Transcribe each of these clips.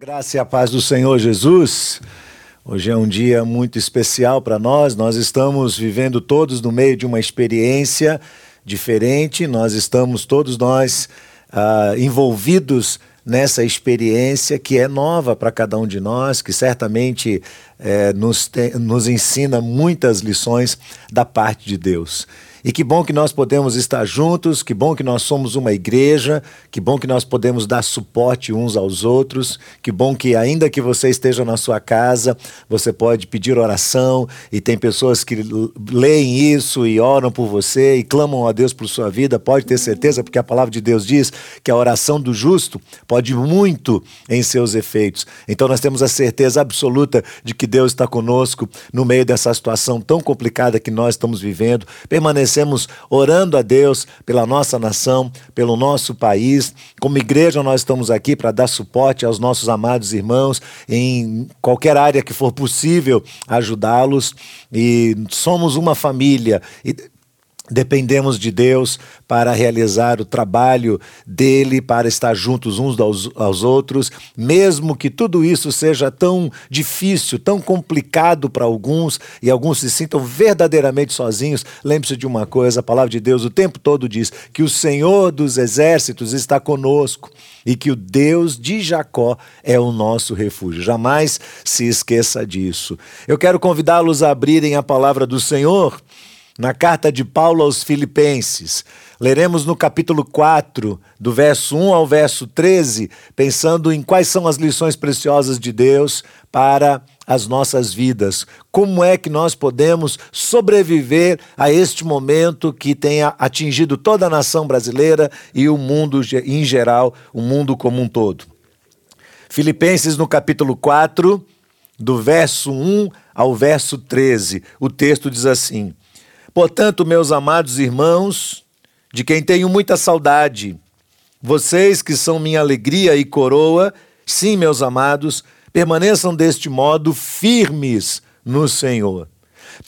Graça e a paz do Senhor Jesus. Hoje é um dia muito especial para nós. Nós estamos vivendo todos no meio de uma experiência diferente. Nós estamos todos nós uh, envolvidos nessa experiência que é nova para cada um de nós, que certamente eh, nos, te, nos ensina muitas lições da parte de Deus. E que bom que nós podemos estar juntos, que bom que nós somos uma igreja, que bom que nós podemos dar suporte uns aos outros, que bom que ainda que você esteja na sua casa, você pode pedir oração e tem pessoas que leem isso e oram por você e clamam a Deus por sua vida, pode ter certeza, porque a palavra de Deus diz que a oração do justo pode muito em seus efeitos. Então nós temos a certeza absoluta de que Deus está conosco no meio dessa situação tão complicada que nós estamos vivendo. Permanecer permanecemos orando a Deus pela nossa nação, pelo nosso país. Como igreja, nós estamos aqui para dar suporte aos nossos amados irmãos em qualquer área que for possível ajudá-los. E somos uma família. E Dependemos de Deus para realizar o trabalho dele, para estar juntos uns aos, aos, outros, mesmo que tudo isso seja tão difícil, tão complicado para alguns e alguns se sintam verdadeiramente sozinhos. Lembre-se de uma coisa: a palavra de Deus o tempo todo diz que o Senhor dos exércitos está conosco e que o Deus de Jacó é o nosso refúgio. Jamais se esqueça disso. Eu quero convidá-los a abrirem a palavra do Senhor na carta de Paulo aos Filipenses. Leremos no capítulo 4, do verso 1 ao verso 13, pensando em quais são as lições preciosas de Deus para as nossas vidas. Como é que nós podemos sobreviver a este momento que tenha atingido toda a nação brasileira e o mundo em geral, o mundo como um todo. Filipenses no capítulo 4, do verso 1 ao verso 13. O texto diz assim: Portanto, meus amados irmãos, de quem tenho muita saudade, vocês que são minha alegria e coroa, sim, meus amados, permaneçam deste modo firmes no Senhor.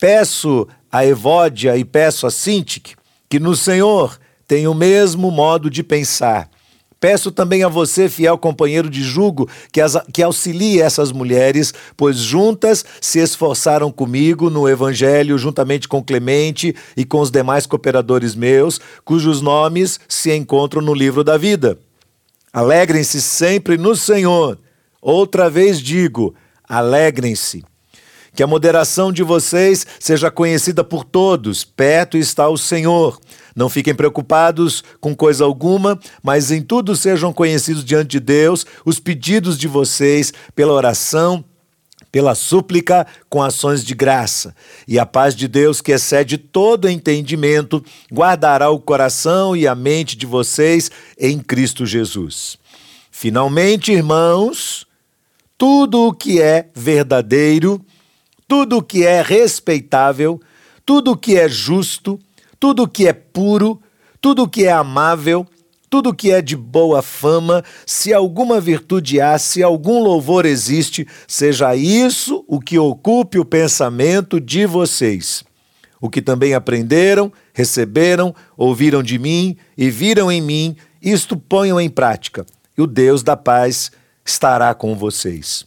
Peço a Evódia e peço a Sintique que no Senhor tenham o mesmo modo de pensar Peço também a você, fiel companheiro de jugo, que, as, que auxilie essas mulheres, pois juntas se esforçaram comigo no Evangelho, juntamente com Clemente e com os demais cooperadores meus, cujos nomes se encontram no livro da vida. Alegrem-se sempre no Senhor. Outra vez digo: alegrem-se. Que a moderação de vocês seja conhecida por todos, perto está o Senhor. Não fiquem preocupados com coisa alguma, mas em tudo sejam conhecidos diante de Deus os pedidos de vocês pela oração, pela súplica com ações de graça. E a paz de Deus, que excede todo entendimento, guardará o coração e a mente de vocês em Cristo Jesus. Finalmente, irmãos, tudo o que é verdadeiro, tudo o que é respeitável, tudo o que é justo, tudo que é puro, tudo que é amável, tudo que é de boa fama, se alguma virtude há, se algum louvor existe, seja isso o que ocupe o pensamento de vocês. O que também aprenderam, receberam, ouviram de mim e viram em mim, isto ponham em prática, e o Deus da paz estará com vocês.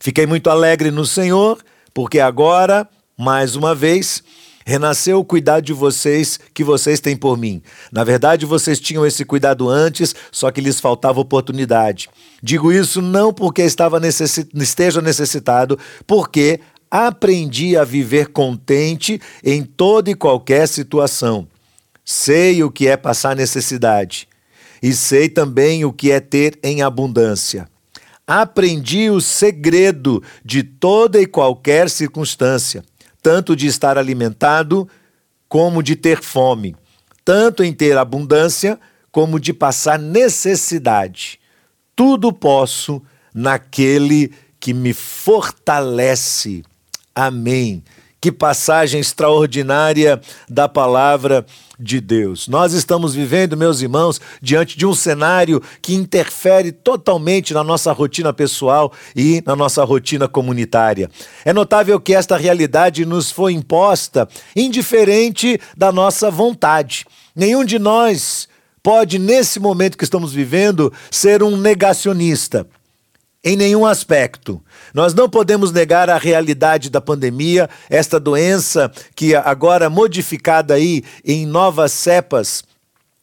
Fiquei muito alegre no Senhor porque agora, mais uma vez, renasceu o cuidado de vocês que vocês têm por mim. Na verdade, vocês tinham esse cuidado antes, só que lhes faltava oportunidade. Digo isso não porque estava esteja necessitado, porque aprendi a viver contente em toda e qualquer situação. Sei o que é passar necessidade e sei também o que é ter em abundância. Aprendi o segredo de toda e qualquer circunstância, tanto de estar alimentado como de ter fome, tanto em ter abundância como de passar necessidade. Tudo posso naquele que me fortalece. Amém. Que passagem extraordinária da palavra de Deus. Nós estamos vivendo, meus irmãos, diante de um cenário que interfere totalmente na nossa rotina pessoal e na nossa rotina comunitária. É notável que esta realidade nos foi imposta indiferente da nossa vontade. Nenhum de nós pode, nesse momento que estamos vivendo, ser um negacionista. em nenhum aspecto. Nós não podemos negar a realidade da pandemia, esta doença que agora modificada aí em novas cepas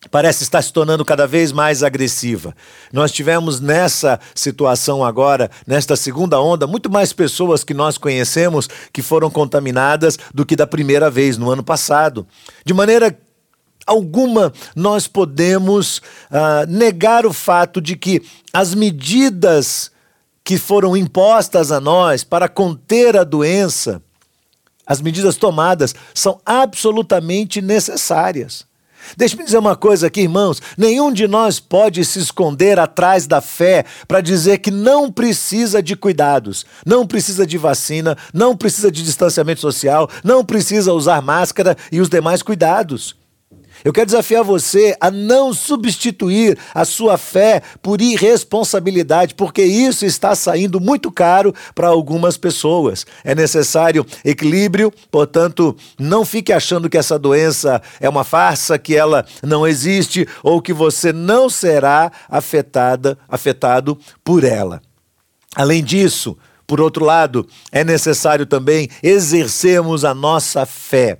parece estar se tornando cada vez mais agressiva. Nós tivemos nessa situação agora, nesta segunda onda, muito mais pessoas que nós conhecemos que foram contaminadas do que da primeira vez no ano passado. De maneira alguma nós podemos uh, negar o fato de que as medidas que foram impostas a nós para conter a doença, as medidas tomadas são absolutamente necessárias. Deixe-me dizer uma coisa aqui, irmãos: nenhum de nós pode se esconder atrás da fé para dizer que não precisa de cuidados, não precisa de vacina, não precisa de distanciamento social, não precisa usar máscara e os demais cuidados. Eu quero desafiar você a não substituir a sua fé por irresponsabilidade, porque isso está saindo muito caro para algumas pessoas. É necessário equilíbrio, portanto, não fique achando que essa doença é uma farsa, que ela não existe ou que você não será afetada, afetado por ela. Além disso, por outro lado, é necessário também exercermos a nossa fé.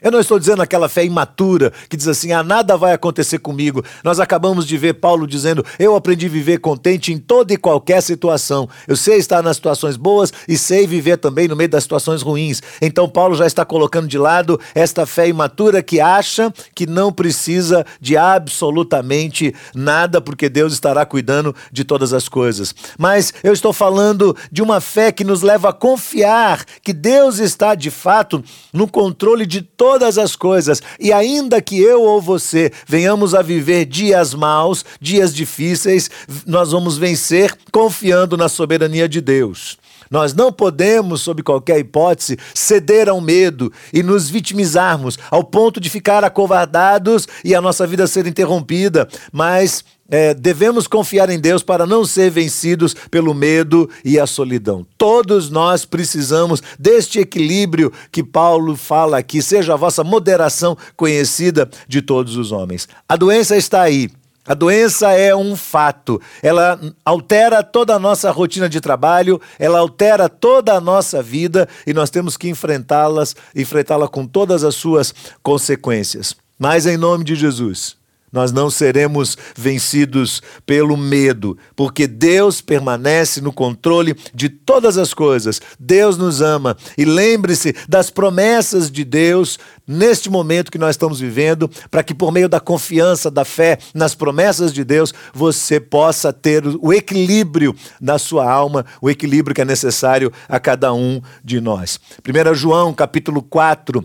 Eu não estou dizendo aquela fé imatura que diz assim: ah, nada vai acontecer comigo. Nós acabamos de ver Paulo dizendo: eu aprendi a viver contente em toda e qualquer situação. Eu sei estar nas situações boas e sei viver também no meio das situações ruins. Então, Paulo já está colocando de lado esta fé imatura que acha que não precisa de absolutamente nada, porque Deus estará cuidando de todas as coisas. Mas eu estou falando de uma fé que nos leva a confiar que Deus está de fato no controle de todas todas as coisas, e ainda que eu ou você venhamos a viver dias maus, dias difíceis, nós vamos vencer confiando na soberania de Deus. Nós não podemos, sob qualquer hipótese, ceder ao medo e nos vitimizarmos ao ponto de ficar acovardados e a nossa vida ser interrompida, mas é, devemos confiar em Deus para não ser vencidos pelo medo e a solidão. Todos nós precisamos deste equilíbrio que Paulo fala aqui, seja a vossa moderação conhecida de todos os homens. A doença está aí. A doença é um fato. Ela altera toda a nossa rotina de trabalho, ela altera toda a nossa vida e nós temos que enfrentá-las, enfrentá-la com todas as suas consequências. Mas em nome de Jesus, nós não seremos vencidos pelo medo, porque Deus permanece no controle de todas as coisas. Deus nos ama. E lembre-se das promessas de Deus neste momento que nós estamos vivendo, para que por meio da confiança, da fé nas promessas de Deus, você possa ter o equilíbrio na sua alma, o equilíbrio que é necessário a cada um de nós. 1 João, capítulo 4,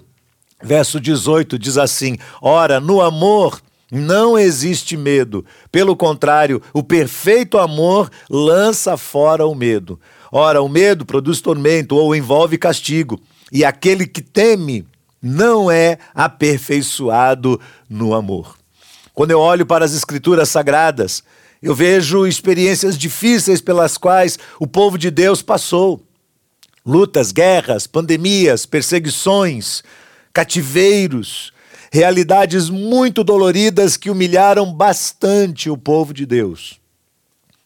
verso 18 diz assim: Ora, no amor não existe medo. Pelo contrário, o perfeito amor lança fora o medo. Ora, o medo produz tormento ou envolve castigo. E aquele que teme não é aperfeiçoado no amor. Quando eu olho para as Escrituras Sagradas, eu vejo experiências difíceis pelas quais o povo de Deus passou. Lutas, guerras, pandemias, perseguições, cativeiros, realidades muito doloridas que humilharam bastante o povo de Deus.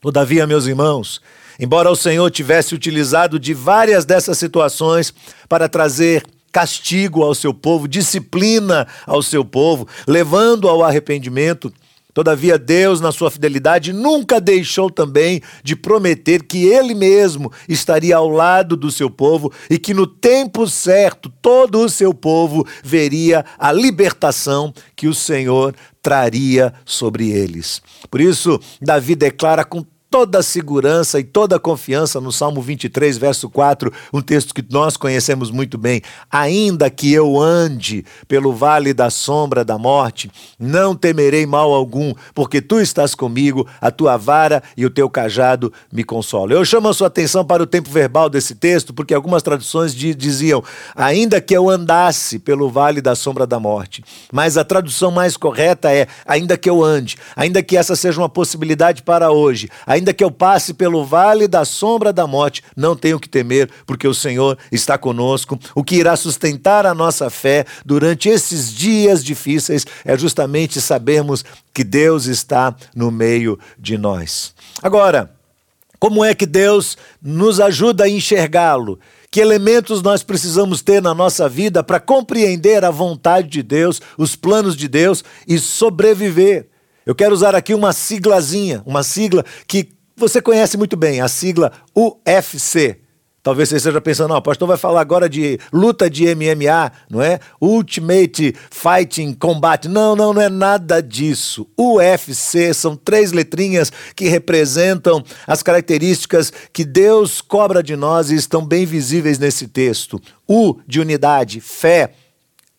Todavia, meus irmãos, embora o Senhor tivesse utilizado de várias dessas situações para trazer castigo ao seu povo, disciplina ao seu povo, levando ao arrependimento, Todavia, Deus, na sua fidelidade, nunca deixou também de prometer que Ele mesmo estaria ao lado do seu povo e que no tempo certo todo o seu povo veria a libertação que o Senhor traria sobre eles. Por isso, Davi declara com toda a segurança e toda a confiança no Salmo 23, verso 4, um texto que nós conhecemos muito bem. Ainda que eu ande pelo vale da sombra da morte, não temerei mal algum, porque tu estás comigo, a tua vara e o teu cajado me consolam. Eu chamo a sua atenção para o tempo verbal desse texto, porque algumas traduções diziam: ainda que eu andasse pelo vale da sombra da morte. Mas a tradução mais correta é: ainda que eu ande, ainda que essa seja uma possibilidade para hoje, Ainda que eu passe pelo vale da sombra da morte, não tenho que temer, porque o Senhor está conosco. O que irá sustentar a nossa fé durante esses dias difíceis é justamente sabermos que Deus está no meio de nós. Agora, Como é que Deus nos ajuda a enxergá-lo? Que elementos nós precisamos ter na nossa vida para compreender a vontade de Deus, os planos de Deus e sobreviver? Eu quero usar aqui uma siglazinha, uma sigla que você conhece muito bem, a sigla UFC. Talvez você esteja pensando, não, o pastor vai falar agora de luta de MMA, não é? Ultimate Fighting Combat. Não, não, não é nada disso. UFC são três letrinhas que representam as características que Deus cobra de nós e estão bem visíveis nesse texto. U de unidade, fé,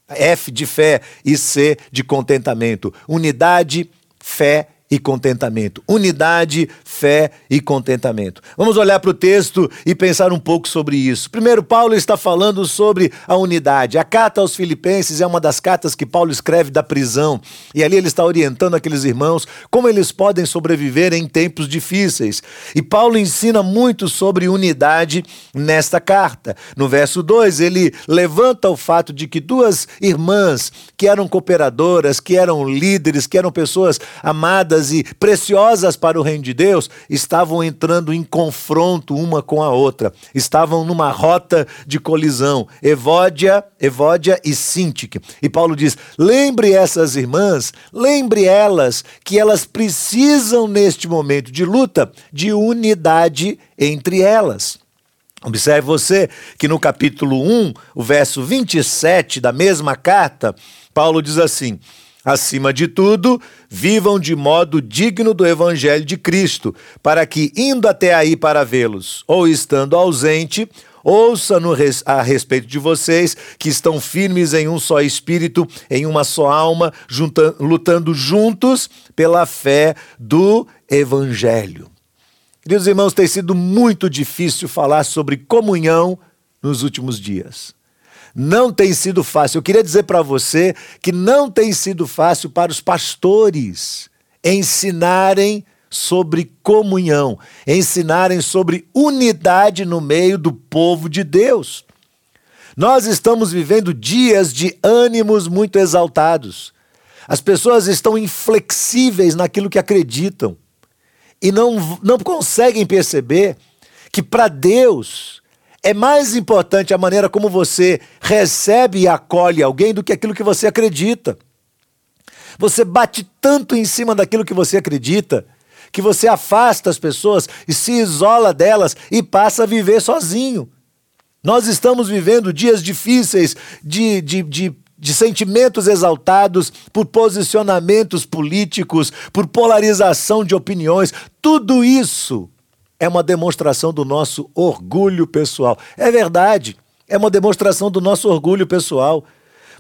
F de fé e C de contentamento. Unidade, fé e contentamento. Unidade, fé e contentamento. Vamos olhar para o texto e pensar um pouco sobre isso. Primeiro, Paulo está falando sobre a unidade. A carta aos Filipenses é uma das cartas que Paulo escreve da prisão. E ali ele está orientando aqueles irmãos como eles podem sobreviver em tempos difíceis. E Paulo ensina muito sobre unidade nesta carta. No verso 2, ele levanta o fato de que duas irmãs que eram cooperadoras, que eram líderes, que eram pessoas amadas, e preciosas para o reino de Deus estavam entrando em confronto uma com a outra, estavam numa rota de colisão, Evódia, Evódia e Sintique. E Paulo diz: lembre essas irmãs, lembre elas que elas precisam neste momento de luta de unidade entre elas. Observe você que no capítulo 1, o verso 27 da mesma carta, Paulo diz assim: Acima de tudo, vivam de modo digno do Evangelho de Cristo, para que, indo até aí para vê-los, ou estando ausente, ouça no res, a respeito de vocês que estão firmes em um só espírito, em uma só alma, lutando juntos pela fé do Evangelho. Queridos irmãos, tem sido muito difícil falar sobre comunhão nos últimos dias. Não tem sido fácil. Eu queria dizer para você que não tem sido fácil para os pastores ensinarem sobre comunhão, ensinarem sobre unidade no meio do povo de Deus. Nós estamos vivendo dias de ânimos muito exaltados. As pessoas estão inflexíveis naquilo que acreditam e não, não conseguem perceber que para Deus é mais importante a maneira como você recebe e acolhe alguém do que aquilo que você acredita. Você bate tanto em cima daquilo que você acredita que você afasta as pessoas e se isola delas e passa a viver sozinho. Nós estamos vivendo dias difíceis de, de, de, de sentimentos exaltados por posicionamentos políticos, por polarização de opiniões. Tudo isso é uma demonstração do nosso orgulho pessoal. É verdade, é uma demonstração do nosso orgulho pessoal.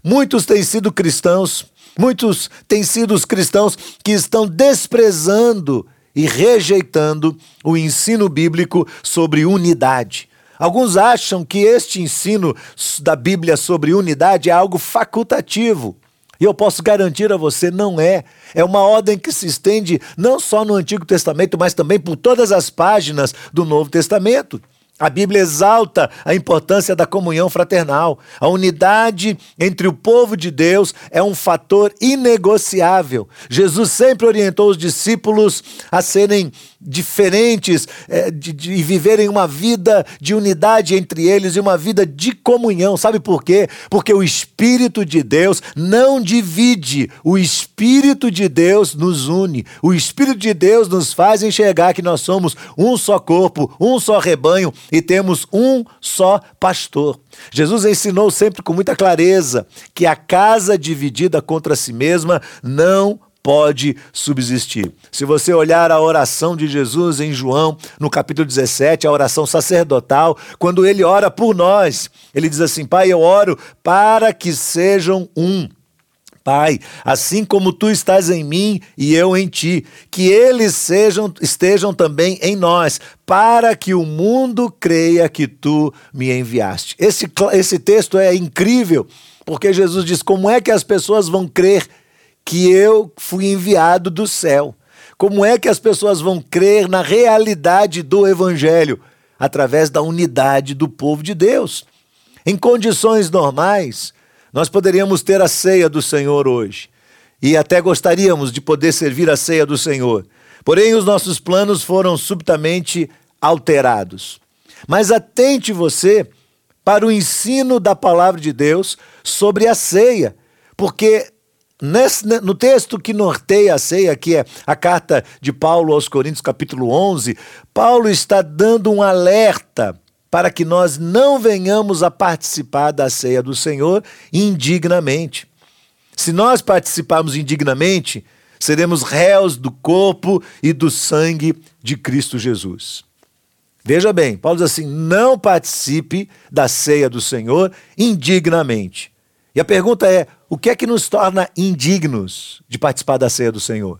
Muitos têm sido cristãos, muitos têm sido os cristãos que estão desprezando e rejeitando o ensino bíblico sobre unidade. Alguns acham que este ensino da Bíblia sobre unidade é algo facultativo. E eu posso garantir a você, não é. É uma ordem que se estende não só no Antigo Testamento, mas também por todas as páginas do Novo Testamento. A Bíblia exalta a importância da comunhão fraternal. A unidade entre o povo de Deus é um fator inegociável. Jesus sempre orientou os discípulos a serem diferentes é, de, de, e viverem uma vida de unidade entre eles e uma vida de comunhão. Sabe por quê? Porque o Espírito de Deus não divide, o Espírito de Deus nos une. O Espírito de Deus nos faz enxergar que nós somos um só corpo, um só rebanho e temos um só pastor. Jesus ensinou sempre com muita clareza que a casa dividida contra si mesma não pode subsistir. Se você olhar a oração de Jesus em João, no capítulo 17, a oração sacerdotal, quando ele ora por nós, ele diz assim: Pai, eu oro para que sejam um. Pai, assim como tu estás em mim e eu em ti, que eles sejam, estejam também em nós, para que o mundo creia que tu me enviaste. Esse, esse texto é incrível, porque Jesus diz: como é que as pessoas vão crer que eu fui enviado do céu. Como é que as pessoas vão crer na realidade do Evangelho? Através da unidade do povo de Deus. Em condições normais, nós poderíamos ter a ceia do Senhor hoje. E até gostaríamos de poder servir a ceia do Senhor. Porém, os nossos planos foram subitamente alterados. Mas atente você para o ensino da palavra de Deus sobre a ceia, porque nesse, no texto que norteia a ceia, que é a carta de Paulo aos Coríntios, capítulo 11, Paulo está dando um alerta para que nós não venhamos a participar da ceia do Senhor indignamente. Se nós participarmos indignamente, seremos réus do corpo e do sangue de Cristo Jesus. Veja bem, Paulo diz assim: não participe da ceia do Senhor indignamente. E a pergunta é: o que é que nos torna indignos de participar da ceia do Senhor?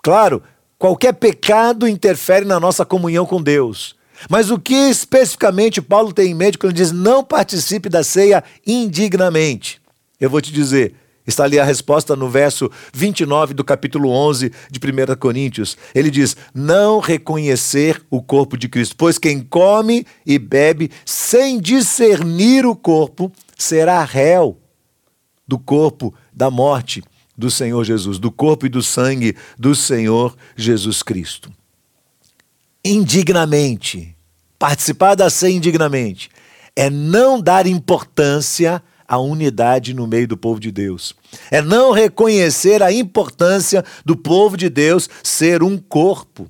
Claro, qualquer pecado interfere na nossa comunhão com Deus. Mas o que especificamente Paulo tem em mente quando diz não participe da ceia indignamente? Eu vou te dizer, Está ali a resposta no verso 29 do capítulo 11 de 1 Coríntios. Ele diz: Não reconhecer o corpo de Cristo, pois quem come e bebe sem discernir o corpo será réu do corpo da morte do Senhor Jesus, do corpo e do sangue do Senhor Jesus Cristo. Indignamente, participar da ceia indignamente, é não dar importância a unidade no meio do povo de Deus. É não reconhecer a importância do povo de Deus ser um corpo.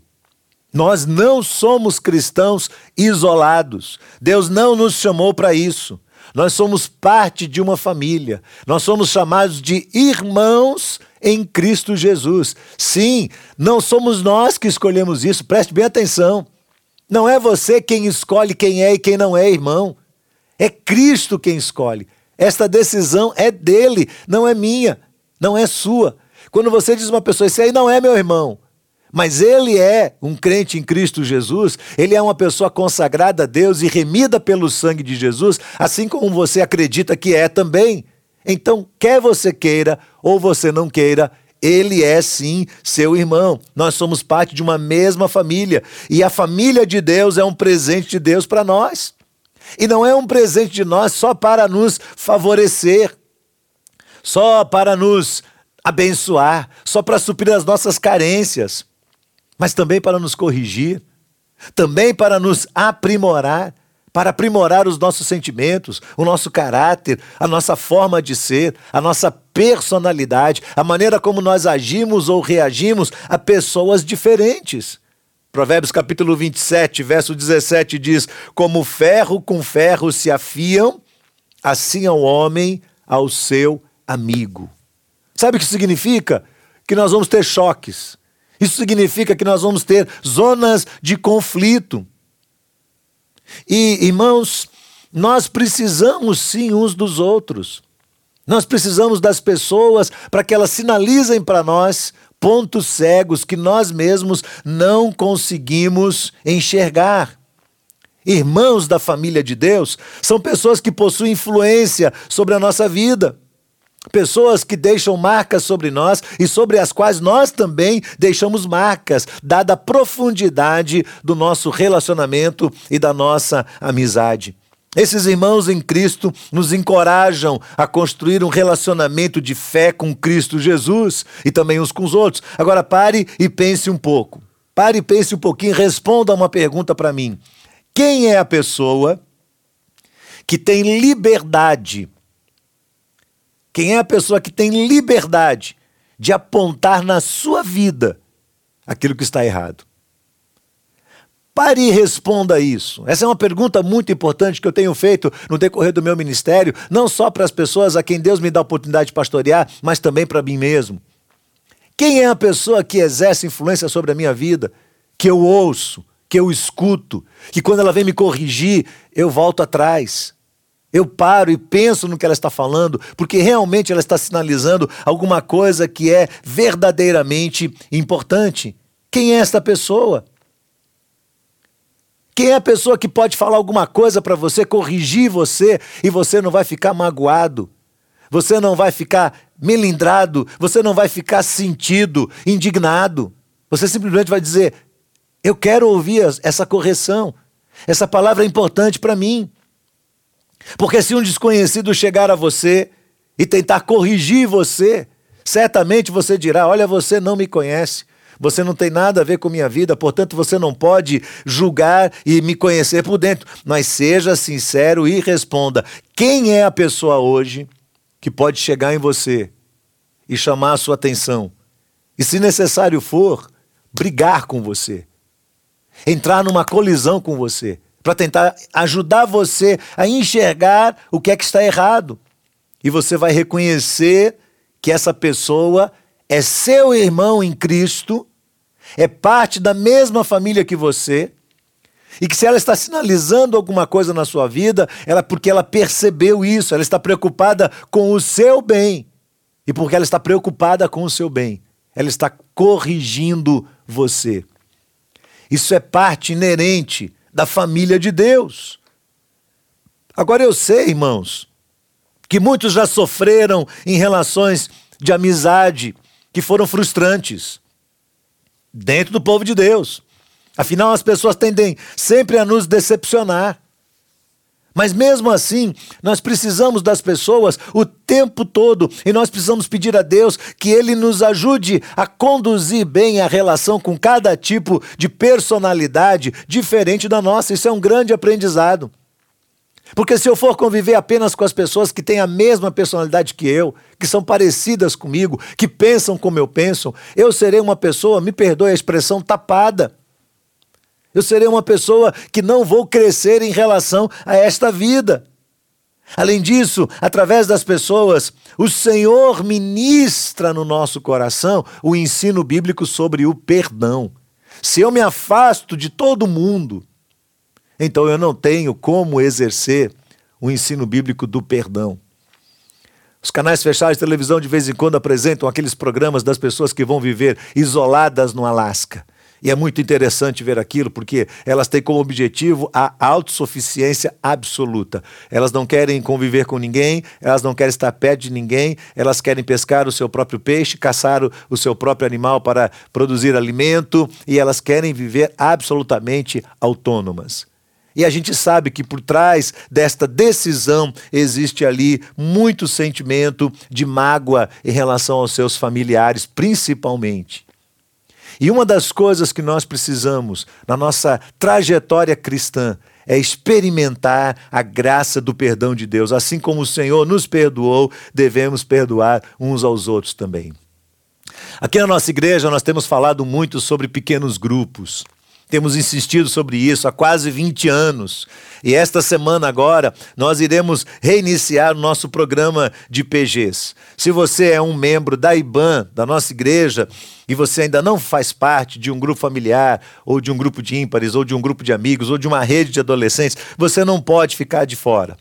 Nós não somos cristãos isolados. Deus não nos chamou para isso. Nós somos parte de uma família. Nós somos chamados de irmãos em Cristo Jesus. Sim, não somos nós que escolhemos isso, preste bem atenção. Não é você quem escolhe quem é e quem não é irmão. É Cristo quem escolhe. Esta decisão é dele, não é minha, não é sua. Quando você diz uma pessoa, esse aí não é meu irmão, mas ele é um crente em Cristo Jesus, ele é uma pessoa consagrada a Deus e remida pelo sangue de Jesus, assim como você acredita que é também. Então, quer você queira ou você não queira, ele é sim seu irmão. Nós somos parte de uma mesma família e a família de Deus é um presente de Deus para nós. E não é um presente de nós só para nos favorecer, só para nos abençoar, só para suprir as nossas carências, mas também para nos corrigir, também para nos aprimorar, para aprimorar os nossos sentimentos, o nosso caráter, a nossa forma de ser, a nossa personalidade, a maneira como nós agimos ou reagimos a pessoas diferentes. Provérbios capítulo 27, verso 17 diz: Como ferro com ferro se afiam, assim é o homem ao seu amigo. Sabe o que significa? Que nós vamos ter choques. Isso significa que nós vamos ter zonas de conflito. E, irmãos, nós precisamos sim uns dos outros. Nós precisamos das pessoas para que elas sinalizem para nós pontos cegos que nós mesmos não conseguimos enxergar. Irmãos da família de Deus são pessoas que possuem influência sobre a nossa vida. Pessoas que deixam marcas sobre nós e sobre as quais nós também deixamos marcas, dada a profundidade do nosso relacionamento e da nossa amizade. Esses irmãos em Cristo nos encorajam a construir um relacionamento de fé com Cristo Jesus e também uns com os outros. Agora pare e pense um pouco. Pare e pense um pouquinho, responda uma pergunta para mim. Quem é a pessoa que tem liberdade? Quem é a pessoa que tem liberdade de apontar na sua vida aquilo que está errado? Pare e responda isso. Essa é uma pergunta muito importante que eu tenho feito no decorrer do meu ministério, não só para as pessoas a quem Deus me dá a oportunidade de pastorear, mas também para mim mesmo. Quem é a pessoa que exerce influência sobre a minha vida, que eu ouço, que eu escuto, que quando ela vem me corrigir, eu volto atrás? Eu paro e penso no que ela está falando, porque realmente ela está sinalizando alguma coisa que é verdadeiramente importante. Quem é esta pessoa? Quem é a pessoa que pode falar alguma coisa para você, corrigir você e você não vai ficar magoado? Você não vai ficar melindrado, você não vai ficar sentido, indignado. Você simplesmente vai dizer: Eu quero ouvir essa correção. Essa palavra é importante para mim. Porque se um desconhecido chegar a você e tentar corrigir você, certamente você dirá: Olha, você não me conhece. você não tem nada a ver com minha vida, portanto você não pode julgar e me conhecer por dentro. Mas seja sincero e responda: quem é a pessoa hoje que pode chegar em você e chamar a sua atenção? E se necessário for, brigar com você, entrar numa colisão com você, para tentar ajudar você a enxergar o que é que está errado. E você vai reconhecer que essa pessoa é seu irmão em Cristo, é parte da mesma família que você, e que se ela está sinalizando alguma coisa na sua vida, ela porque ela percebeu isso, ela está preocupada com o seu bem. E porque ela está preocupada com o seu bem, ela está corrigindo você. Isso é parte inerente da família de Deus. Agora eu sei, irmãos, que muitos já sofreram em relações de amizade que foram frustrantes dentro do povo de Deus. Afinal, as pessoas tendem sempre a nos decepcionar. Mas mesmo assim, nós precisamos das pessoas o tempo todo e nós precisamos pedir a Deus que Ele nos ajude a conduzir bem a relação com cada tipo de personalidade diferente da nossa. Isso é um grande aprendizado. Porque se eu for conviver apenas com as pessoas que têm a mesma personalidade que eu, que são parecidas comigo, que pensam como eu penso, eu serei uma pessoa, me perdoe a expressão, tapada. Eu serei uma pessoa que não vou crescer em relação a esta vida. Além disso, através das pessoas, o Senhor ministra no nosso coração o ensino bíblico sobre o perdão. Se eu me afasto de todo mundo, então eu não tenho como exercer o ensino bíblico do perdão. Os canais fechados de televisão de vez em quando apresentam aqueles programas das pessoas que vão viver isoladas no Alasca. E é muito interessante ver aquilo, porque elas têm como objetivo a autossuficiência absoluta. Elas não querem conviver com ninguém, elas não querem estar perto de ninguém, elas querem pescar o seu próprio peixe, caçar o, o seu próprio animal para produzir alimento, e elas querem viver absolutamente autônomas. E a gente sabe que por trás desta decisão existe ali muito sentimento de mágoa em relação aos seus familiares, principalmente. E uma das coisas que nós precisamos na nossa trajetória cristã é experimentar a graça do perdão de Deus. Assim como o Senhor nos perdoou, devemos perdoar uns aos outros também. Aqui na nossa igreja nós temos falado muito sobre pequenos grupos. Temos insistido sobre isso há quase 20 anos. E esta semana agora nós iremos reiniciar o nosso programa de PGs. Se você é um membro da IBAN, da nossa igreja, e você ainda não faz parte de um grupo familiar, ou de um grupo de ímpares, ou de um grupo de amigos, ou de uma rede de adolescentes, você não pode ficar de fora.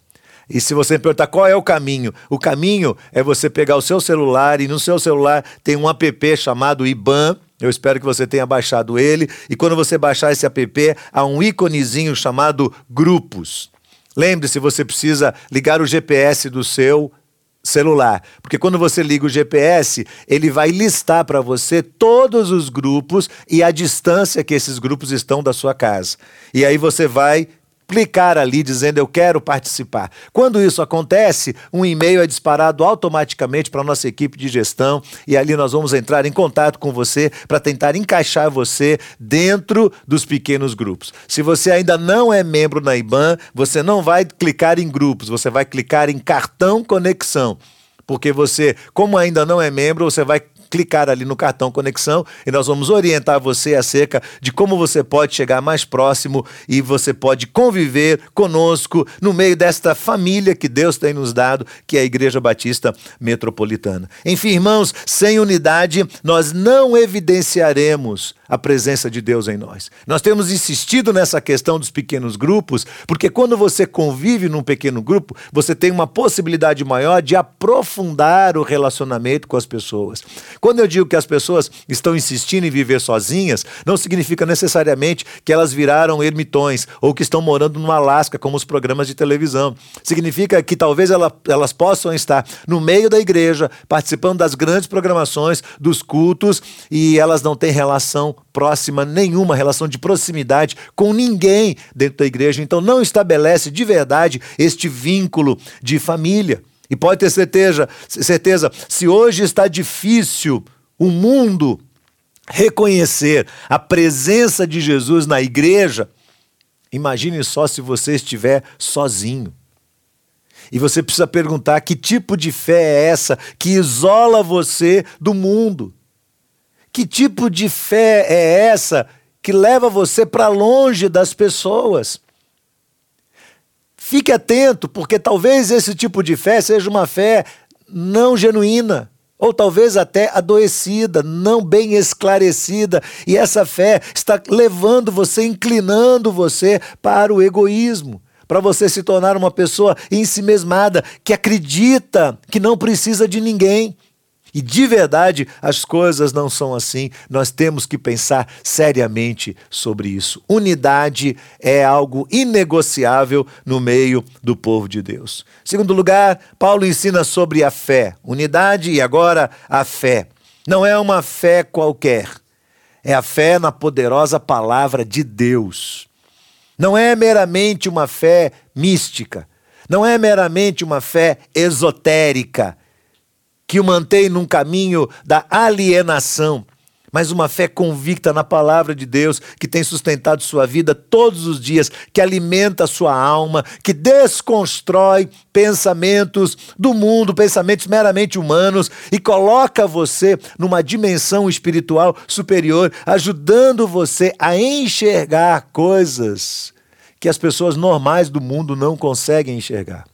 E se você me perguntar qual é o caminho, o caminho é você pegar o seu celular e no seu celular tem um app chamado IBAN eu espero que você tenha baixado ele. E quando você baixar esse app, há um íconezinho chamado Grupos. Lembre-se, você precisa ligar o GPS do seu celular, porque quando você liga o GPS, ele vai listar para você todos os grupos e a distância que esses grupos estão da sua casa. E aí você vai clicar ali dizendo eu quero participar. Quando isso acontece, um e-mail é disparado automaticamente para a nossa equipe de gestão e ali nós vamos entrar em contato com você para tentar encaixar você dentro dos pequenos grupos. Se você ainda não é membro na IBAN, você não vai clicar em grupos, você vai clicar em cartão conexão. Porque você, como ainda não é membro, você vai clicar ali no cartão conexão e nós vamos orientar você acerca de como você pode chegar mais próximo e você pode conviver conosco no meio desta família que Deus tem nos dado, que é a Igreja Batista Metropolitana. Enfim, irmãos, sem unidade nós não evidenciaremos a presença de Deus em nós. Nós temos insistido nessa questão dos pequenos grupos, porque quando você convive num pequeno grupo, você tem uma possibilidade maior de aprofundar o relacionamento com as pessoas. Quando eu digo que as pessoas estão insistindo em viver sozinhas, não significa necessariamente que elas viraram ermitões ou que estão morando no Alasca, como os programas de televisão. Significa que talvez ela, elas possam estar no meio da igreja, participando das grandes programações, dos cultos, e elas não têm relação próxima nenhuma, relação de proximidade com ninguém dentro da igreja. Então não estabelece de verdade este vínculo de família. E pode ter certeza, certeza, se hoje está difícil o mundo reconhecer a presença de Jesus na igreja, imagine só se você estiver sozinho. E você precisa perguntar que tipo de fé é essa que isola você do mundo? Que tipo de fé é essa que leva você para longe das pessoas? Fique atento, porque talvez esse tipo de fé seja uma fé não genuína, ou talvez até adoecida, não bem esclarecida, e essa fé está levando você, inclinando você para o egoísmo para você se tornar uma pessoa ensimesmada, que acredita que não precisa de ninguém. E de verdade, as coisas não são assim. Nós temos que pensar seriamente sobre isso. Unidade é algo inegociável no meio do povo de Deus. Segundo lugar, Paulo ensina sobre a fé. Unidade e agora a fé. Não é uma fé qualquer. É a fé na poderosa palavra de Deus. Não é meramente uma fé mística, não é meramente uma fé esotérica que o mantém num caminho da alienação, mas uma fé convicta na palavra de Deus, que tem sustentado sua vida todos os dias, que alimenta sua alma, que desconstrói pensamentos do mundo, pensamentos meramente humanos e coloca você numa dimensão espiritual superior, ajudando você a enxergar coisas que as pessoas normais do mundo não conseguem enxergar.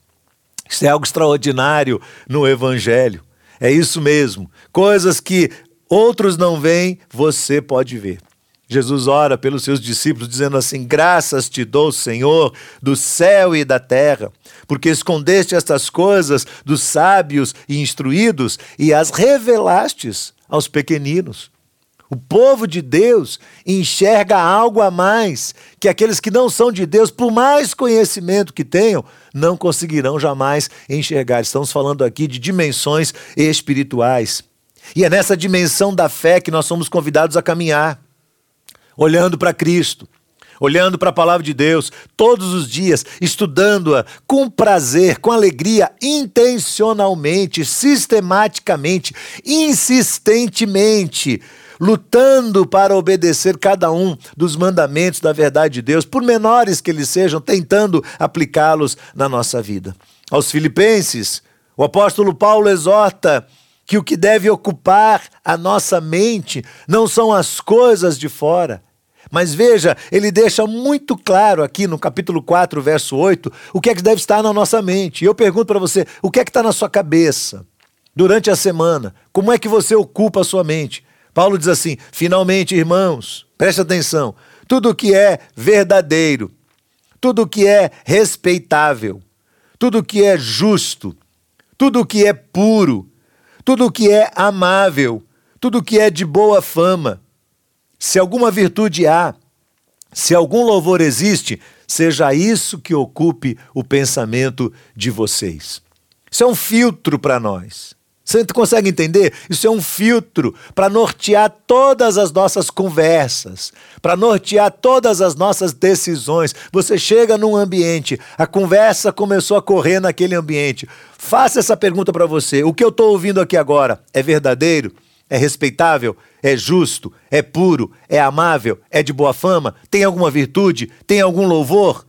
Isso é algo extraordinário no Evangelho. É isso mesmo. Coisas que outros não veem, você pode ver. Jesus ora pelos seus discípulos, dizendo assim: Graças te dou, Senhor, do céu e da terra, porque escondeste estas coisas dos sábios e instruídos e as revelastes aos pequeninos. O povo de Deus enxerga algo a mais que aqueles que não são de Deus, por mais conhecimento que tenham, não conseguirão jamais enxergar. Estamos falando aqui de dimensões espirituais. E é nessa dimensão da fé que nós somos convidados a caminhar, olhando para Cristo, olhando para a palavra de Deus todos os dias, estudando-a com prazer, com alegria, intencionalmente, sistematicamente, insistentemente lutando para obedecer cada um dos mandamentos da verdade de Deus, por menores que eles sejam, tentando aplicá-los na nossa vida. Aos Filipenses, o apóstolo Paulo exorta que o que deve ocupar a nossa mente não são as coisas de fora. Mas veja, ele deixa muito claro aqui no capítulo 4, verso 8, o que é que deve estar na nossa mente. E eu pergunto para você, o que é que está na sua cabeça durante a semana? Como é que você ocupa a sua mente? Paulo diz assim: finalmente, irmãos, preste atenção, tudo que é verdadeiro, tudo que é respeitável, tudo que é justo, tudo que é puro, tudo que é amável, tudo que é de boa fama, se alguma virtude há, se algum louvor existe, seja isso que ocupe o pensamento de vocês. Isso é um filtro para nós. Você consegue entender? Isso é um filtro para nortear todas as nossas conversas, para nortear todas as nossas decisões. Você chega num ambiente, a conversa começou a correr naquele ambiente. Faça essa pergunta para você: o que eu estou ouvindo aqui agora é verdadeiro? É respeitável? É justo? É puro? É amável? É de boa fama? Tem alguma virtude? Tem algum louvor?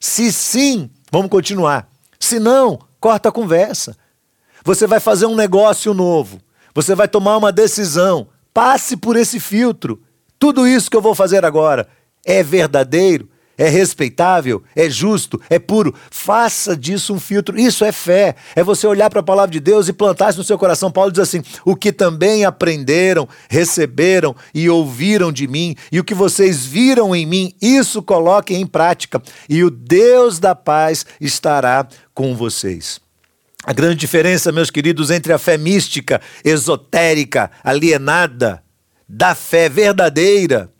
Se sim, vamos continuar. Se não, corta a conversa. Você vai fazer um negócio novo. Você vai tomar uma decisão. Passe por esse filtro. Tudo isso que eu vou fazer agora é verdadeiro, é respeitável, é justo, é puro. Faça disso um filtro. Isso é fé. É você olhar para a palavra de Deus e plantar isso no seu coração. Paulo diz assim: o que também aprenderam, receberam e ouviram de mim, e o que vocês viram em mim, isso coloquem em prática, e o Deus da paz estará com vocês. A grande diferença, meus queridos, entre a fé mística, esotérica, alienada, da fé verdadeira,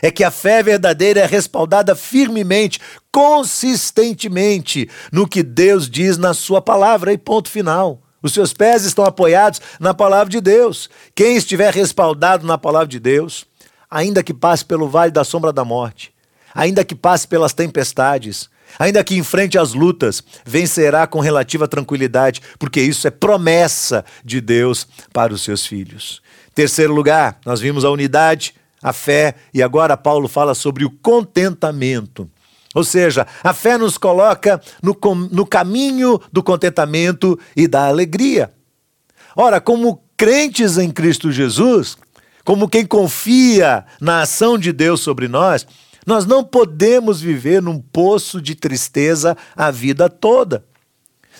é que a fé verdadeira é respaldada firmemente, consistentemente no que Deus diz na Sua palavra, e ponto final. Os seus pés estão apoiados na palavra de Deus. Quem estiver respaldado na palavra de Deus, ainda que passe pelo vale da sombra da morte, ainda que passe pelas tempestades, Ainda que enfrente as lutas, vencerá com relativa tranquilidade, porque isso é promessa de Deus para os seus filhos. Terceiro lugar, nós vimos a unidade, a fé, e agora Paulo fala sobre o contentamento. Ou seja, a fé nos coloca no, no caminho do contentamento e da alegria. Ora, como crentes em Cristo Jesus, como quem confia na ação de Deus sobre nós, nós não podemos viver num poço de tristeza a vida toda.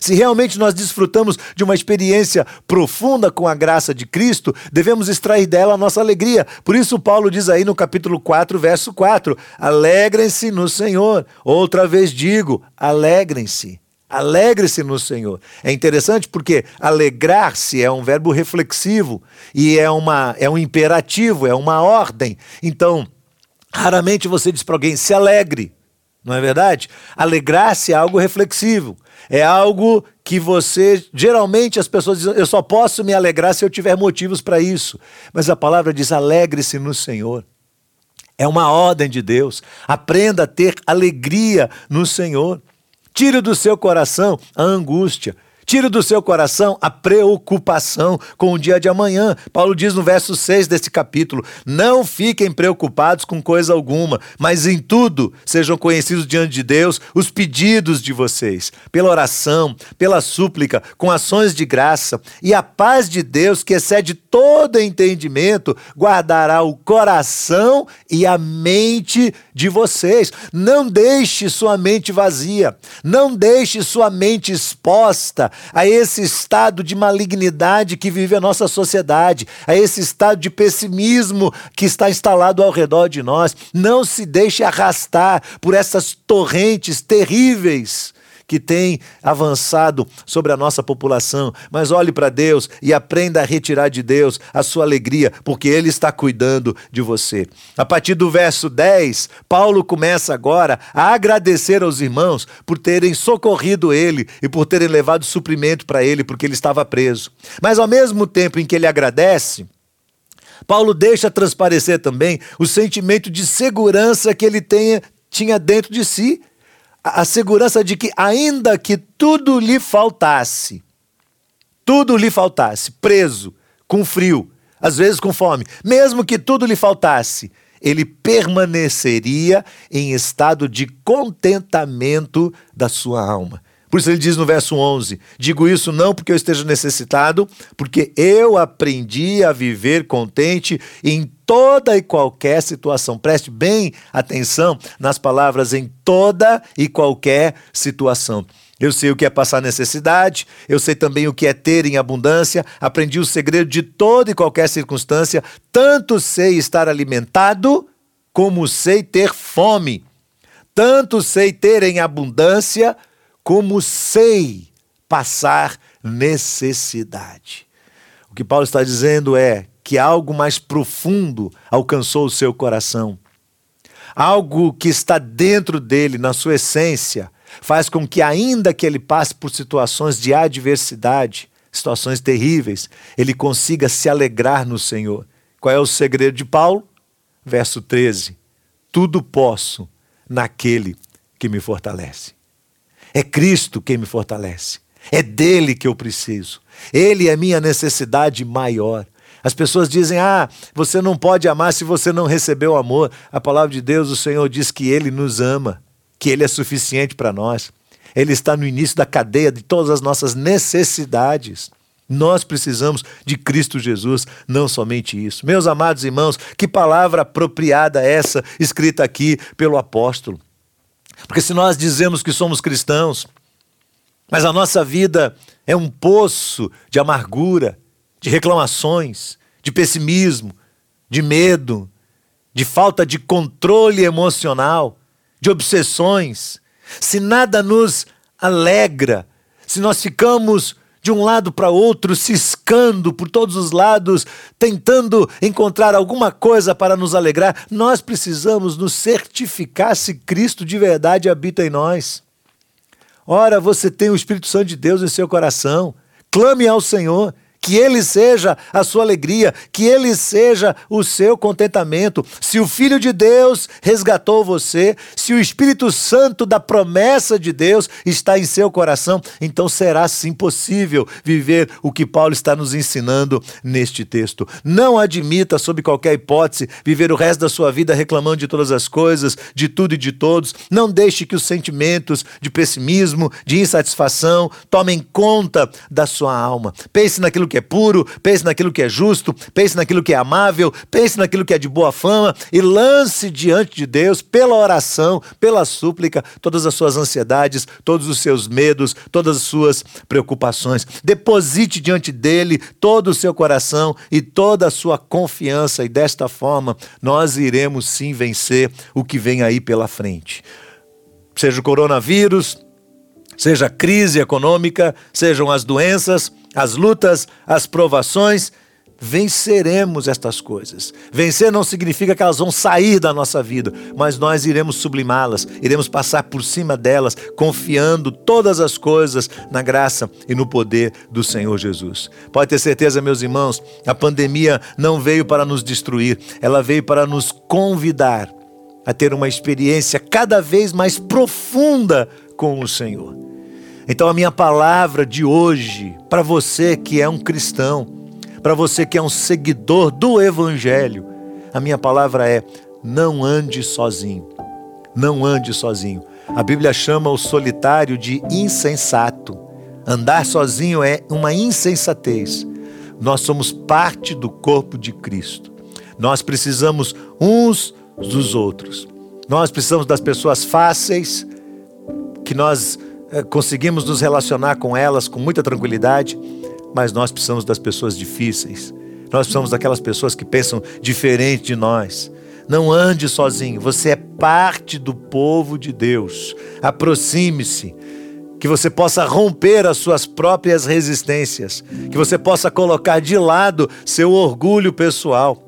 Se realmente nós desfrutamos de uma experiência profunda com a graça de Cristo, devemos extrair dela a nossa alegria. Por isso, Paulo diz aí no capítulo 4, verso 4: Alegrem-se no Senhor. Outra vez digo: alegrem-se. Alegre-se no Senhor. É interessante porque alegrar-se é um verbo reflexivo e é, uma, é um imperativo, é uma ordem. Então, raramente você diz para alguém se alegre, não é verdade? Alegrar-se é algo reflexivo. É algo que você, geralmente as pessoas dizem, eu só posso me alegrar se eu tiver motivos para isso. Mas a palavra diz: alegre-se no Senhor. É uma ordem de Deus. Aprenda a ter alegria no Senhor. Tire do seu coração a angústia. Tire do seu coração a preocupação com o dia de amanhã. Paulo diz no verso 6 desse capítulo: Não fiquem preocupados com coisa alguma, mas em tudo sejam conhecidos diante de Deus os pedidos de vocês, pela oração, pela súplica, com ações de graça. E a paz de Deus, que excede todo entendimento, guardará o coração e a mente de vocês. Não deixe sua mente vazia, não deixe sua mente exposta a esse estado de malignidade que vive a nossa sociedade, a esse estado de pessimismo que está instalado ao redor de nós. Não se deixe arrastar por essas torrentes terríveis que tem avançado sobre a nossa população. Mas olhe para Deus e aprenda a retirar de Deus a sua alegria, porque Ele está cuidando de você. A partir do verso 10, Paulo começa agora a agradecer aos irmãos por terem socorrido ele e por terem levado suprimento para ele, porque ele estava preso. Mas ao mesmo tempo em que ele agradece, Paulo deixa transparecer também o sentimento de segurança que ele tenha, tinha dentro de si a segurança de que, ainda que tudo lhe faltasse, tudo lhe faltasse, preso, com frio, às vezes com fome, mesmo que tudo lhe faltasse, ele permaneceria em estado de contentamento da sua alma. Por isso ele diz no verso 11: Digo isso não porque eu esteja necessitado, porque eu aprendi a viver contente em toda e qualquer situação. Preste bem atenção nas palavras em toda e qualquer situação. Eu sei o que é passar necessidade, eu sei também o que é ter em abundância, aprendi o segredo de toda e qualquer circunstância, tanto sei estar alimentado, como sei ter fome. Tanto sei ter em abundância, como sei passar necessidade. O que Paulo está dizendo é que algo mais profundo alcançou o seu coração. Algo que está dentro dele, na sua essência, faz com que, ainda que ele passe por situações de adversidade, situações terríveis, ele consiga se alegrar no Senhor. Qual é o segredo de Paulo? Verso 13: Tudo posso naquele que me fortalece. É Cristo quem me fortalece. É dele que eu preciso. Ele é minha necessidade maior. As pessoas dizem: ah, você não pode amar se você não recebeu amor. A palavra de Deus, o Senhor diz que Ele nos ama, que Ele é suficiente para nós. Ele está no início da cadeia de todas as nossas necessidades. Nós precisamos de Cristo Jesus, não somente isso. Meus amados irmãos, que palavra apropriada essa escrita aqui pelo apóstolo. Porque se nós dizemos que somos cristãos, mas a nossa vida é um poço de amargura, de reclamações, de pessimismo, de medo, de falta de controle emocional, de obsessões, se nada nos alegra, se nós ficamos de um lado para outro, ciscando por todos os lados, tentando encontrar alguma coisa para nos alegrar, nós precisamos nos certificar se Cristo de verdade habita em nós. Ora, você tem o Espírito Santo de Deus em seu coração, clame ao Senhor que Ele seja a sua alegria, que Ele seja o seu contentamento. Se o Filho de Deus resgatou você, se o Espírito Santo da promessa de Deus está em seu coração, então será sim possível viver o que Paulo está nos ensinando neste texto. Não admita, sob qualquer hipótese, viver o resto da sua vida reclamando de todas as coisas, de tudo e de todos. Não deixe que os sentimentos de pessimismo, de insatisfação tomem conta da sua alma. Pense naquilo que é puro, pense naquilo que é justo, pense naquilo que é amável, pense naquilo que é de boa fama e lance diante de Deus, pela oração, pela súplica, todas as suas ansiedades, todos os seus medos, todas as suas preocupações. Deposite diante dele todo o seu coração e toda a sua confiança, e desta forma nós iremos sim vencer o que vem aí pela frente. Seja o coronavírus, seja a crise econômica, sejam as doenças, as lutas, as provações, venceremos estas coisas. Vencer não significa que elas vão sair da nossa vida, mas nós iremos sublimá-las, iremos passar por cima delas, confiando todas as coisas na graça e no poder do Senhor Jesus. Pode ter certeza, meus irmãos, a pandemia não veio para nos destruir, ela veio para nos convidar a ter uma experiência cada vez mais profunda com o Senhor. Então, a minha palavra de hoje, para você que é um cristão, para você que é um seguidor do Evangelho, a minha palavra é: não ande sozinho. Não ande sozinho. A Bíblia chama o solitário de insensato. Andar sozinho é uma insensatez. Nós somos parte do corpo de Cristo. Nós precisamos uns dos outros. Nós precisamos das pessoas fáceis, que nós conseguimos nos relacionar com elas com muita tranquilidade mas nós precisamos das pessoas difíceis. Nós precisamos daquelas pessoas que pensam diferente de nós. Não ande sozinho, você é parte do povo de Deus. Aproxime-se, que você possa romper as suas próprias resistências, que você possa colocar de lado seu orgulho pessoal.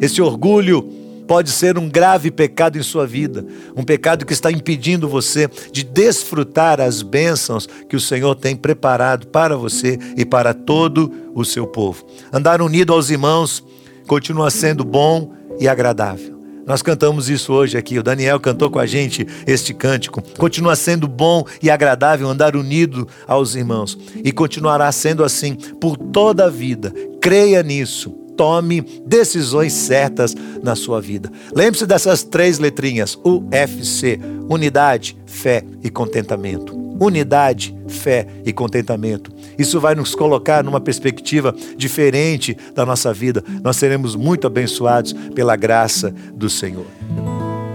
Esse orgulho pode ser um grave pecado em sua vida, um pecado que está impedindo você de desfrutar as bênçãos que o Senhor tem preparado para você e para todo o seu povo. Andar unido aos irmãos continua sendo bom e agradável. Nós cantamos isso hoje aqui. O Daniel cantou com a gente este cântico. Continua sendo bom e agradável andar unido aos irmãos. E continuará sendo assim por toda a vida. Creia nisso tome decisões certas na sua vida. Lembre-se dessas três letrinhas: UFC, unidade, fé e contentamento. Unidade, fé e contentamento. Isso vai nos colocar numa perspectiva diferente da nossa vida. Nós seremos muito abençoados pela graça do Senhor.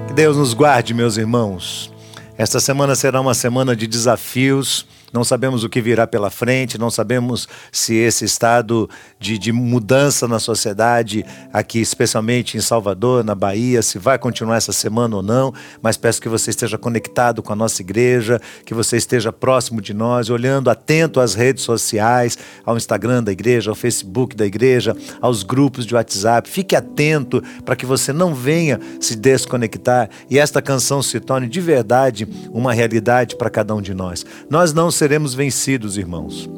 Que Deus nos guarde, meus irmãos. Esta semana será uma semana de desafios não sabemos o que virá pela frente, não sabemos se esse estado de, de, mudança na sociedade, aqui especialmente em Salvador, na Bahia, se vai continuar essa semana ou não, mas peço que você esteja conectado com a nossa igreja, que você esteja próximo de nós, olhando atento às redes sociais, ao Instagram da igreja, ao Facebook da igreja, aos grupos de WhatsApp. Fique atento para que você não venha se desconectar e esta canção se torne de verdade uma realidade para cada um de nós. Nós não seremos vencidos, irmãos.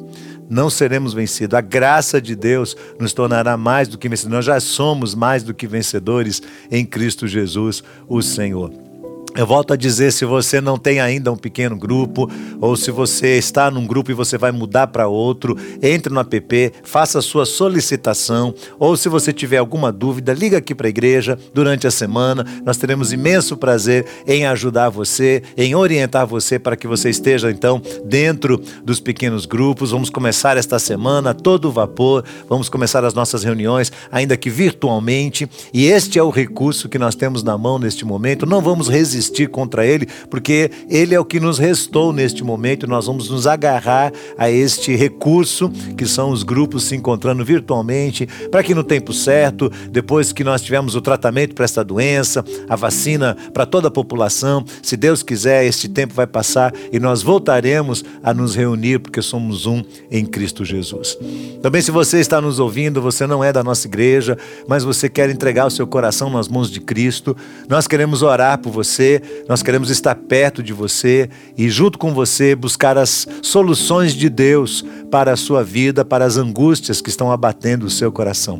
Não seremos vencidos. A graça de Deus nos tornará mais do que vencedores. Nós já somos mais do que vencedores em Cristo Jesus, o Senhor. Eu volto a dizer, se você não tem ainda um pequeno grupo, ou se você está num grupo e você vai mudar para outro, entre no app, faça a sua solicitação, ou se você tiver alguma dúvida, liga aqui para a igreja durante a semana. Nós teremos imenso prazer em ajudar você, em orientar você para que você esteja então dentro dos pequenos grupos. Vamos começar esta semana todo vapor, vamos começar as nossas reuniões, ainda que virtualmente, e este é o recurso que nós temos na mão neste momento. Não vamos resistir resistir contra ele, porque ele é o que nos restou neste momento nós vamos nos agarrar a este recurso que são os grupos se encontrando virtualmente, para que no tempo certo, depois que nós tivermos o tratamento para esta doença, a vacina para toda a população, se Deus quiser, este tempo vai passar e nós voltaremos a nos reunir porque somos um em Cristo Jesus. Também se você está nos ouvindo, você não é da nossa igreja, mas você quer entregar o seu coração nas mãos de Cristo, nós queremos orar por você nós queremos estar perto de você e, junto com você, buscar as soluções de Deus para a sua vida, para as angústias que estão abatendo o seu coração.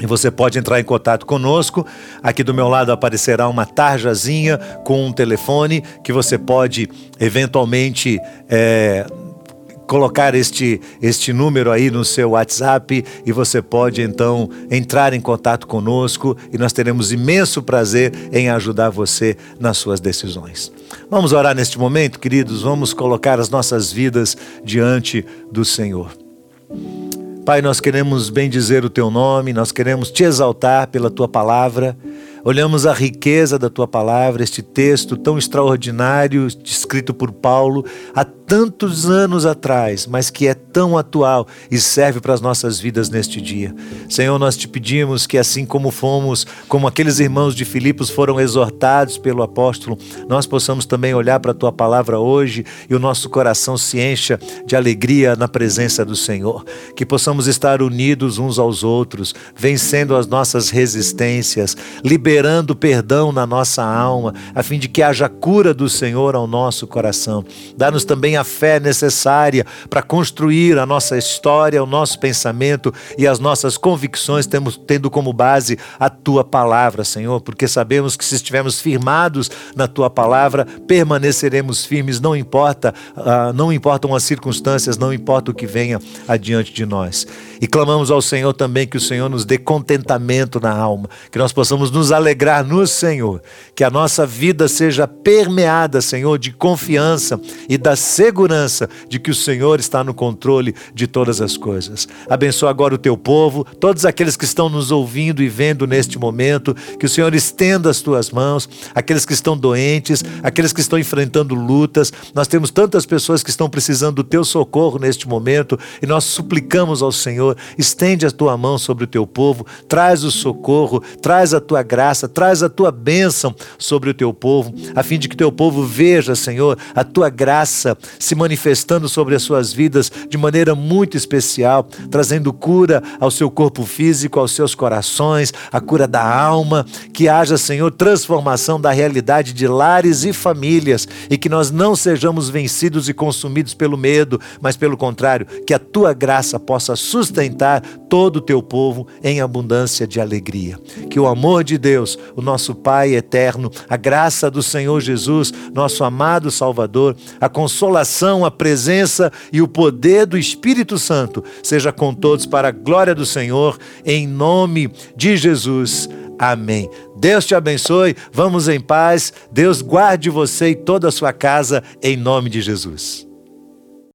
E você pode entrar em contato conosco. Aqui do meu lado aparecerá uma tarjazinha com um telefone que você pode eventualmente. É, colocar este, este número aí no seu WhatsApp e você pode então entrar em contato conosco e nós teremos imenso prazer em ajudar você nas suas decisões. Vamos orar neste momento, queridos, vamos colocar as nossas vidas diante do Senhor. Pai, nós queremos bendizer o teu nome, nós queremos te exaltar pela tua palavra. Olhamos a riqueza da tua palavra, este texto tão extraordinário, escrito por Paulo há tantos anos atrás, mas que é tão atual e serve para as nossas vidas neste dia. Senhor, nós te pedimos que assim como fomos, como aqueles irmãos de Filipos foram exortados pelo apóstolo, nós possamos também olhar para a tua palavra hoje e o nosso coração se encha de alegria na presença do Senhor. Que possamos estar unidos uns aos outros, vencendo as nossas resistências, liberando perdão na nossa alma, a fim de que haja cura do Senhor ao nosso coração. Dá-nos também a fé necessária para construir a nossa história, o nosso pensamento e as nossas convicções, temos, tendo como base a tua palavra, Senhor, porque sabemos que se estivermos firmados na tua palavra, permaneceremos firmes, não importa, uh, não importam as circunstâncias, não importa o que venha adiante de nós. E clamamos ao Senhor também que o Senhor nos dê contentamento na alma, que nós possamos nos alegrar no Senhor, que a nossa vida seja permeada, Senhor, de confiança e da segurança de que o Senhor está no controle de todas as coisas. Abençoa agora o teu povo, todos aqueles que estão nos ouvindo e vendo neste momento, que o Senhor estenda as tuas mãos, aqueles que estão doentes, aqueles que estão enfrentando lutas. Nós temos tantas pessoas que estão precisando do teu socorro neste momento e nós suplicamos ao Senhor, estende a tua mão sobre o teu povo, traz o socorro, traz a tua graça, traz a tua bênção sobre o teu povo, a fim de que o teu povo veja, Senhor, a tua graça se manifestando sobre as suas vidas de maneira muito especial, trazendo cura ao seu corpo físico, aos seus corações, a cura da alma, que haja, Senhor, transformação da realidade de lares e famílias e que nós não sejamos vencidos e consumidos pelo medo, mas pelo contrário, que a tua graça possa sustentar todo o teu povo em abundância de alegria. Que o amor de Deus, o nosso Pai eterno, a graça do Senhor Jesus, nosso amado Salvador, a consolação, a presença e o poder do Espírito Santo seja com todos para a glória do Senhor, em nome de Jesus. Amém. Deus te abençoe. Vamos em paz. Deus guarde você e toda a sua casa em nome de Jesus.